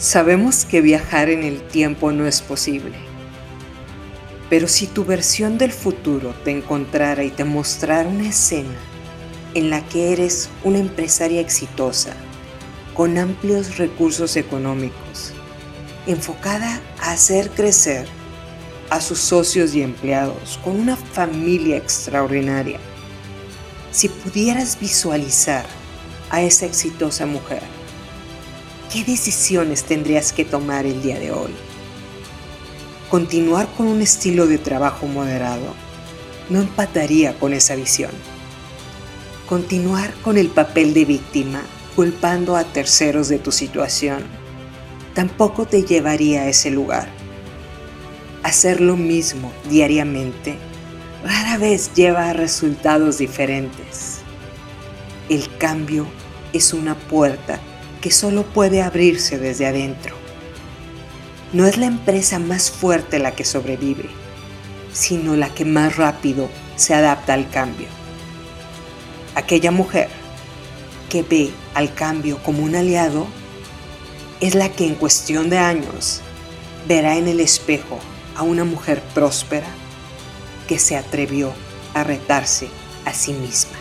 Sabemos que viajar en el tiempo no es posible. Pero si tu versión del futuro te encontrara y te mostrara una escena en la que eres una empresaria exitosa, con amplios recursos económicos, enfocada a hacer crecer a sus socios y empleados, con una familia extraordinaria, si pudieras visualizar a esa exitosa mujer, ¿Qué decisiones tendrías que tomar el día de hoy? Continuar con un estilo de trabajo moderado no empataría con esa visión. Continuar con el papel de víctima culpando a terceros de tu situación tampoco te llevaría a ese lugar. Hacer lo mismo diariamente rara vez lleva a resultados diferentes. El cambio es una puerta que solo puede abrirse desde adentro. No es la empresa más fuerte la que sobrevive, sino la que más rápido se adapta al cambio. Aquella mujer que ve al cambio como un aliado es la que en cuestión de años verá en el espejo a una mujer próspera que se atrevió a retarse a sí misma.